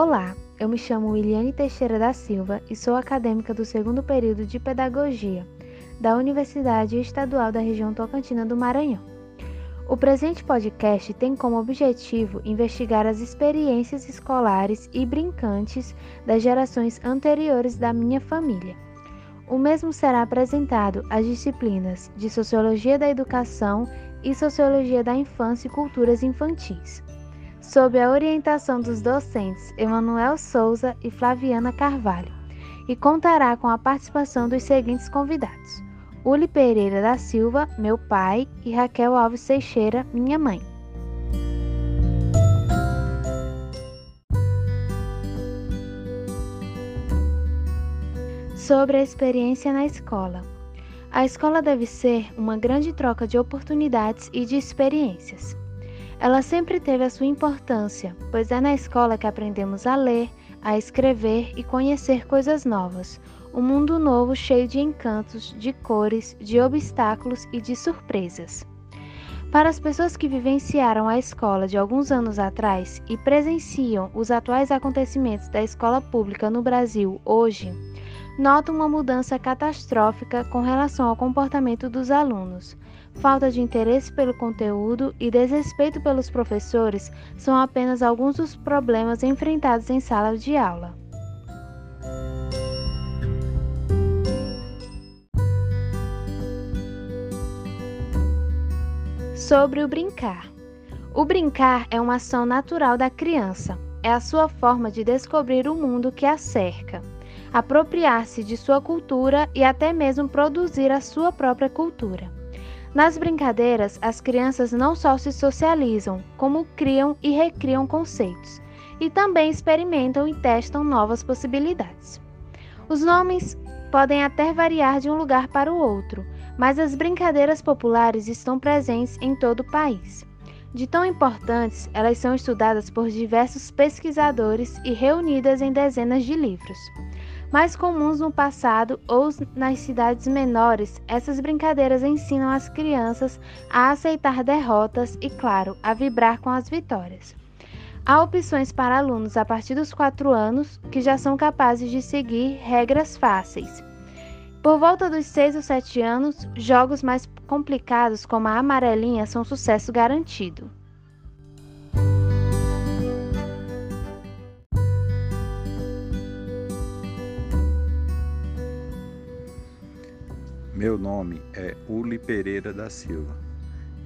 Olá, eu me chamo Iliane Teixeira da Silva e sou acadêmica do segundo período de Pedagogia da Universidade Estadual da Região Tocantina do Maranhão. O presente podcast tem como objetivo investigar as experiências escolares e brincantes das gerações anteriores da minha família. O mesmo será apresentado às disciplinas de Sociologia da Educação e Sociologia da Infância e Culturas Infantis sob a orientação dos docentes Emanuel Souza e Flaviana Carvalho, e contará com a participação dos seguintes convidados: Uli Pereira da Silva, meu pai, e Raquel Alves Teixeira, minha mãe. Sobre a experiência na escola. A escola deve ser uma grande troca de oportunidades e de experiências. Ela sempre teve a sua importância, pois é na escola que aprendemos a ler, a escrever e conhecer coisas novas. Um mundo novo cheio de encantos, de cores, de obstáculos e de surpresas. Para as pessoas que vivenciaram a escola de alguns anos atrás e presenciam os atuais acontecimentos da escola pública no Brasil hoje, notam uma mudança catastrófica com relação ao comportamento dos alunos falta de interesse pelo conteúdo e desrespeito pelos professores são apenas alguns dos problemas enfrentados em sala de aula. Sobre o brincar. O brincar é uma ação natural da criança. É a sua forma de descobrir o mundo que a cerca, apropriar-se de sua cultura e até mesmo produzir a sua própria cultura. Nas brincadeiras, as crianças não só se socializam, como criam e recriam conceitos, e também experimentam e testam novas possibilidades. Os nomes podem até variar de um lugar para o outro, mas as brincadeiras populares estão presentes em todo o país. De tão importantes, elas são estudadas por diversos pesquisadores e reunidas em dezenas de livros mais comuns no passado ou nas cidades menores, essas brincadeiras ensinam as crianças a aceitar derrotas e, claro, a vibrar com as vitórias. Há opções para alunos a partir dos 4 anos que já são capazes de seguir regras fáceis. Por volta dos 6 ou 7 anos, jogos mais complicados como a amarelinha são sucesso garantido. Meu nome é Uli Pereira da Silva.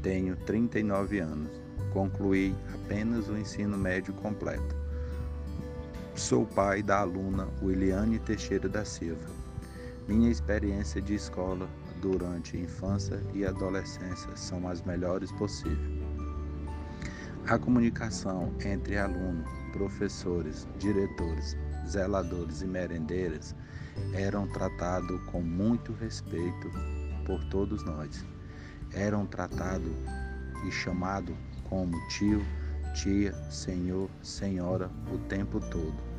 Tenho 39 anos. Concluí apenas o ensino médio completo. Sou pai da aluna Williane Teixeira da Silva. Minha experiência de escola durante infância e adolescência são as melhores possíveis. A comunicação entre alunos, professores, diretores, zeladores e merendeiras eram tratados com muito respeito por todos nós. Eram tratados e chamados como tio, tia, senhor, senhora o tempo todo.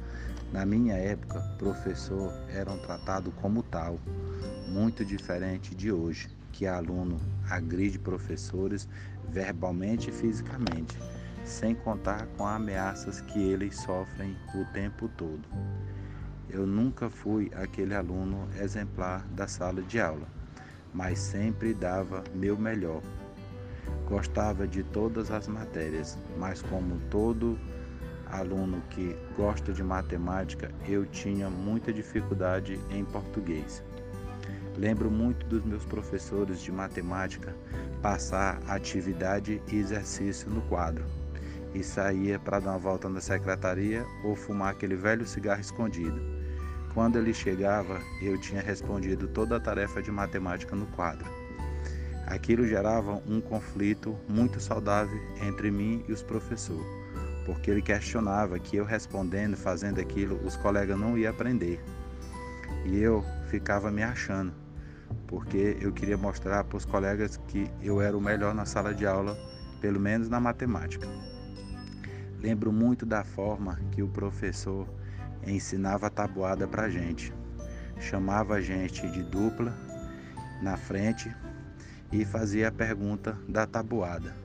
Na minha época, professor eram tratados como tal, muito diferente de hoje, que aluno agride professores verbalmente e fisicamente, sem contar com ameaças que eles sofrem o tempo todo. Eu nunca fui aquele aluno exemplar da sala de aula, mas sempre dava meu melhor. Gostava de todas as matérias, mas como todo aluno que gosta de matemática, eu tinha muita dificuldade em português. Lembro muito dos meus professores de matemática passar atividade e exercício no quadro e saía para dar uma volta na secretaria ou fumar aquele velho cigarro escondido. Quando ele chegava, eu tinha respondido toda a tarefa de matemática no quadro. Aquilo gerava um conflito muito saudável entre mim e os professores, porque ele questionava que eu respondendo, fazendo aquilo, os colegas não iam aprender. E eu ficava me achando, porque eu queria mostrar para os colegas que eu era o melhor na sala de aula, pelo menos na matemática. Lembro muito da forma que o professor ensinava a tabuada para gente. Chamava a gente de dupla na frente e fazia a pergunta da tabuada.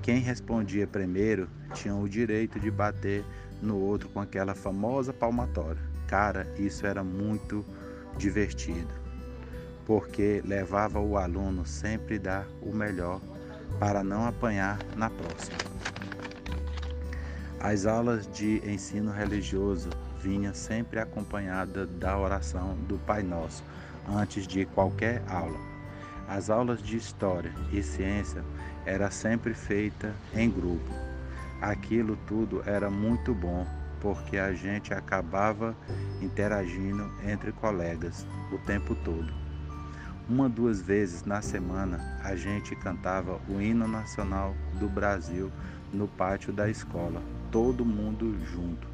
Quem respondia primeiro tinha o direito de bater no outro com aquela famosa palmatória. Cara, isso era muito divertido, porque levava o aluno sempre dar o melhor para não apanhar na próxima. As aulas de ensino religioso vinham sempre acompanhadas da oração do Pai Nosso antes de qualquer aula. As aulas de história e ciência era sempre feita em grupo. Aquilo tudo era muito bom porque a gente acabava interagindo entre colegas o tempo todo. Uma duas vezes na semana a gente cantava o hino nacional do Brasil no pátio da escola, todo mundo junto.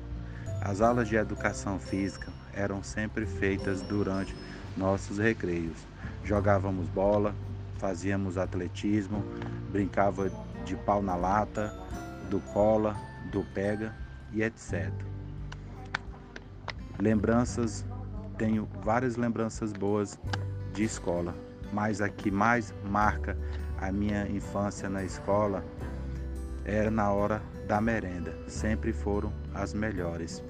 As aulas de educação física eram sempre feitas durante nossos recreios. Jogávamos bola, fazíamos atletismo, brincava de pau na lata, do cola, do pega e etc. Lembranças, tenho várias lembranças boas de escola, mas a que mais marca a minha infância na escola era na hora da merenda, sempre foram as melhores.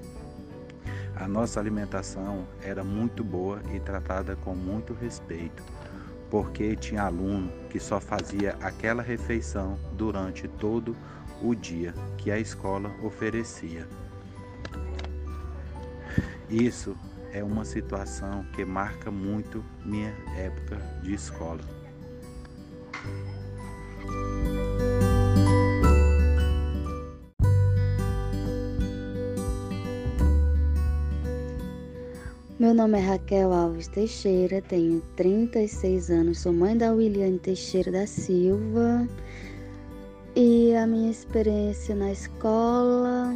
A nossa alimentação era muito boa e tratada com muito respeito, porque tinha aluno que só fazia aquela refeição durante todo o dia que a escola oferecia. Isso é uma situação que marca muito minha época de escola. Nome é Raquel Alves Teixeira, tenho 36 anos, sou mãe da Williane Teixeira da Silva. E a minha experiência na escola.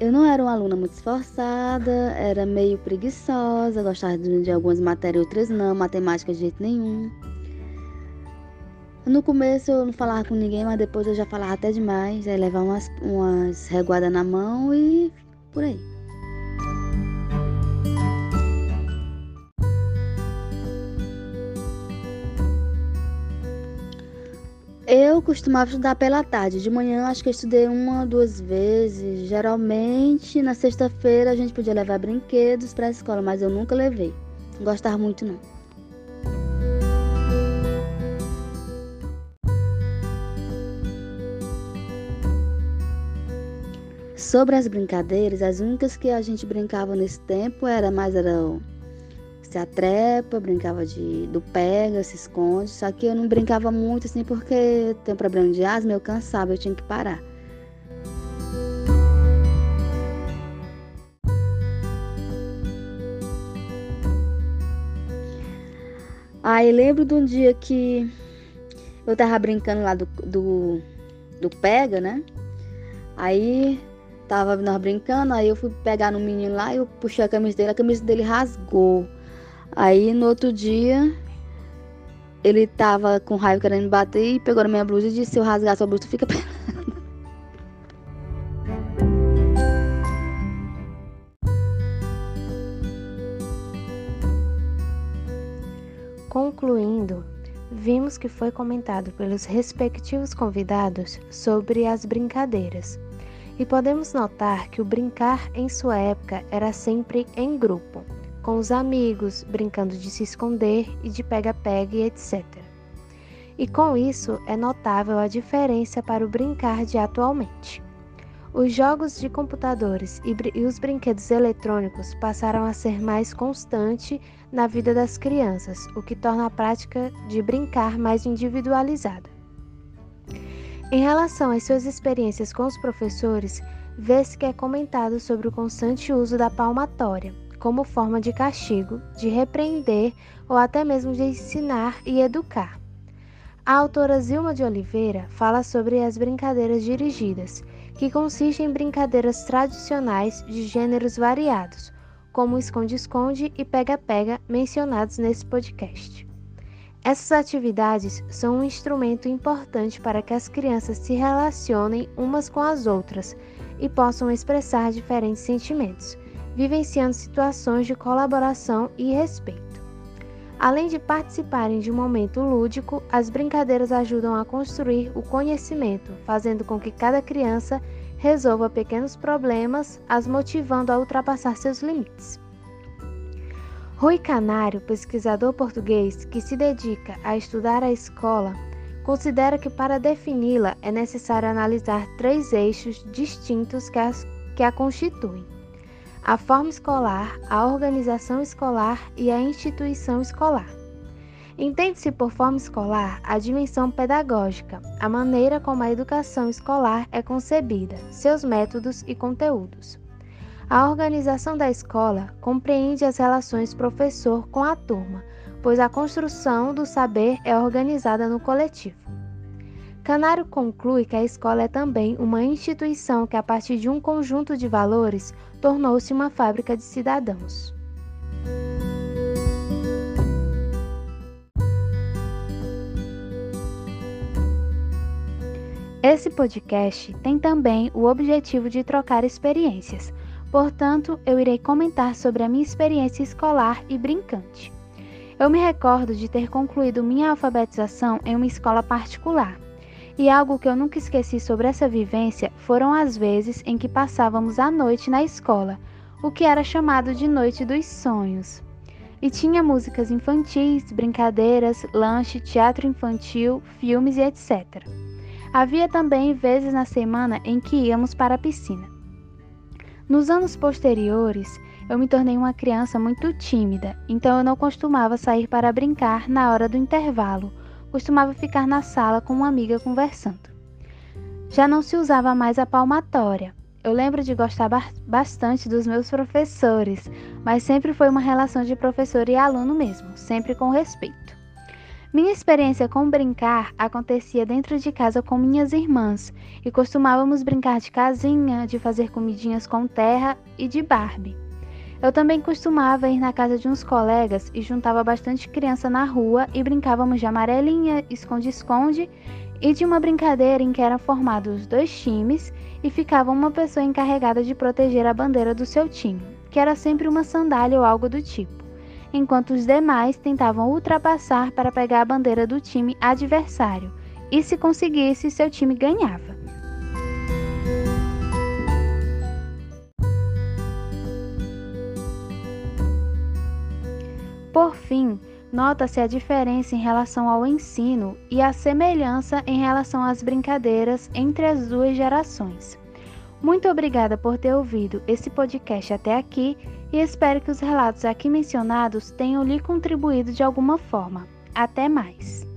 Eu não era uma aluna muito esforçada, era meio preguiçosa, gostava de algumas matérias, outras não, matemática de jeito nenhum. No começo eu não falava com ninguém, mas depois eu já falava até demais, aí levar umas, umas reguadas na mão e por aí. Eu costumava estudar pela tarde. De manhã acho que eu estudei uma, duas vezes. Geralmente na sexta-feira a gente podia levar brinquedos para a escola, mas eu nunca levei. Não gostava muito não. Sobre as brincadeiras, as únicas que a gente brincava nesse tempo era mais era se atrepa, brincava de do pega, se esconde. Só que eu não brincava muito assim porque tenho problema de asma, eu cansava, eu tinha que parar. Aí lembro de um dia que eu tava brincando lá do, do, do pega, né? Aí tava nós brincando, aí eu fui pegar no menino lá, eu puxei a camisa dele, a camisa dele rasgou. Aí no outro dia ele tava com raiva querendo me bater e pegou na minha blusa e disse: se eu rasgar sua blusa, fica pelando. Concluindo, vimos que foi comentado pelos respectivos convidados sobre as brincadeiras. E podemos notar que o brincar em sua época era sempre em grupo com os amigos, brincando de se esconder e de pega-pega e etc. E com isso é notável a diferença para o brincar de atualmente. Os jogos de computadores e, os brinquedos eletrônicos passaram a ser mais constante na vida das crianças, o que torna a prática de brincar mais individualizada. Em relação às suas experiências com os professores, vê-se que é comentado sobre o constante uso da palmatória como forma de castigo, de repreender ou até mesmo de ensinar e educar. A autora Zilma de Oliveira fala sobre as brincadeiras dirigidas, que consistem em brincadeiras tradicionais de gêneros variados, como esconde-esconde e pega-pega mencionados nesse podcast. Essas atividades são um instrumento importante para que as crianças se relacionem umas com as outras e possam expressar diferentes sentimentos, vivenciando situações de colaboração e respeito. Além de participarem de um momento lúdico, as brincadeiras ajudam a construir o conhecimento, fazendo com que cada criança resolva pequenos problemas, as motivando a ultrapassar seus limites. Rui Canário, pesquisador português que se dedica a estudar a escola, considera que para defini-la é necessário analisar três eixos distintos que, as, que a constituem: a forma escolar, a organização escolar e a instituição escolar. Entende-se por forma escolar a dimensão pedagógica, a maneira como a educação escolar é concebida, seus métodos e conteúdos. A organização da escola compreende as relações professor com a turma, pois a construção do saber é organizada no coletivo. Canário conclui que a escola é também uma instituição que, a partir de um conjunto de valores, tornou-se uma fábrica de cidadãos. Esse podcast tem também o objetivo de trocar experiências, portanto, eu irei comentar sobre a minha experiência escolar e brincante. Eu me recordo de ter concluído minha alfabetização em uma escola particular. E algo que eu nunca esqueci sobre essa vivência foram as vezes em que passávamos a noite na escola, o que era chamado de Noite dos Sonhos. E tinha músicas infantis, brincadeiras, lanche, teatro infantil, filmes e etc. Havia também vezes na semana em que íamos para a piscina. Nos anos posteriores, eu me tornei uma criança muito tímida, então eu não costumava sair para brincar na hora do intervalo, costumava ficar na sala com uma amiga conversando. Já não se usava mais a palmatória. Eu lembro de gostar bastante dos meus professores, mas sempre foi uma relação de professor e aluno mesmo, sempre com respeito. Minha experiência com brincar acontecia dentro de casa com minhas irmãs e costumávamos brincar de casinha, de fazer comidinhas com terra e de Barbie. Eu também costumava ir na casa de uns colegas e juntava bastante criança na rua e brincávamos de amarelinha, esconde-esconde e de uma brincadeira em que eram formados dois times e ficava uma pessoa encarregada de proteger a bandeira do seu time, que era sempre uma sandália ou algo do tipo enquanto os demais tentavam ultrapassar para pegar a bandeira do time adversário, e se conseguisse, seu time ganhava. Por fim, nota-se a diferença em relação ao ensino e a semelhança em relação às brincadeiras entre as duas gerações. Muito obrigada por ter ouvido esse podcast até aqui e espero que os relatos aqui mencionados tenham lhe contribuído de alguma forma. Até mais!